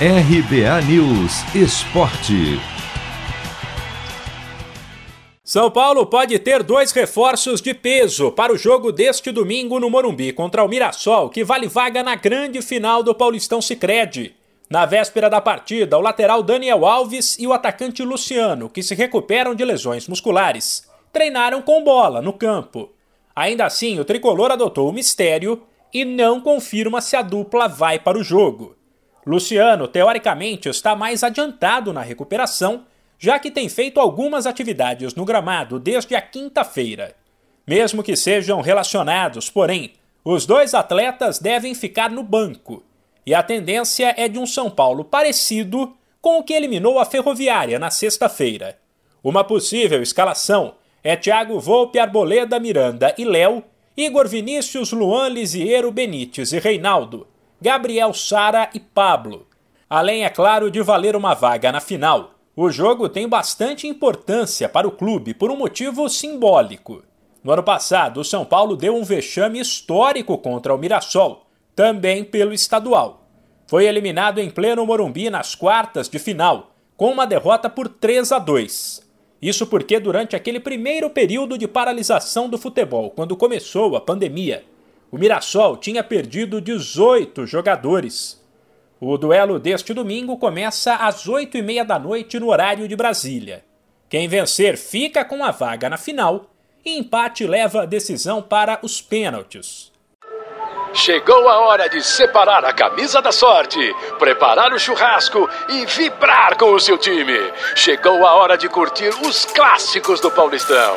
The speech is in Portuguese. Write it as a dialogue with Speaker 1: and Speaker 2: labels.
Speaker 1: RBA News Esporte.
Speaker 2: São Paulo pode ter dois reforços de peso para o jogo deste domingo no Morumbi contra o Mirassol, que vale vaga na grande final do Paulistão Sicredi. Na véspera da partida, o lateral Daniel Alves e o atacante Luciano, que se recuperam de lesões musculares, treinaram com bola no campo. Ainda assim, o tricolor adotou o mistério e não confirma se a dupla vai para o jogo. Luciano, teoricamente, está mais adiantado na recuperação, já que tem feito algumas atividades no gramado desde a quinta-feira. Mesmo que sejam relacionados, porém, os dois atletas devem ficar no banco. E a tendência é de um São Paulo parecido com o que eliminou a Ferroviária na sexta-feira. Uma possível escalação é Thiago Volpe, Arboleda, Miranda e Léo, Igor Vinícius, Luan Lisiero, Benítez e Reinaldo, Gabriel Sara e Pablo. Além, é claro, de valer uma vaga na final, o jogo tem bastante importância para o clube por um motivo simbólico. No ano passado, o São Paulo deu um vexame histórico contra o Mirassol, também pelo estadual. Foi eliminado em pleno Morumbi nas quartas de final, com uma derrota por 3 a 2. Isso porque, durante aquele primeiro período de paralisação do futebol, quando começou a pandemia, o Mirassol tinha perdido 18 jogadores. O duelo deste domingo começa às 8 e meia da noite no horário de Brasília. Quem vencer fica com a vaga na final e empate leva a decisão para os pênaltis.
Speaker 3: Chegou a hora de separar a camisa da sorte, preparar o churrasco e vibrar com o seu time. Chegou a hora de curtir os clássicos do Paulistão.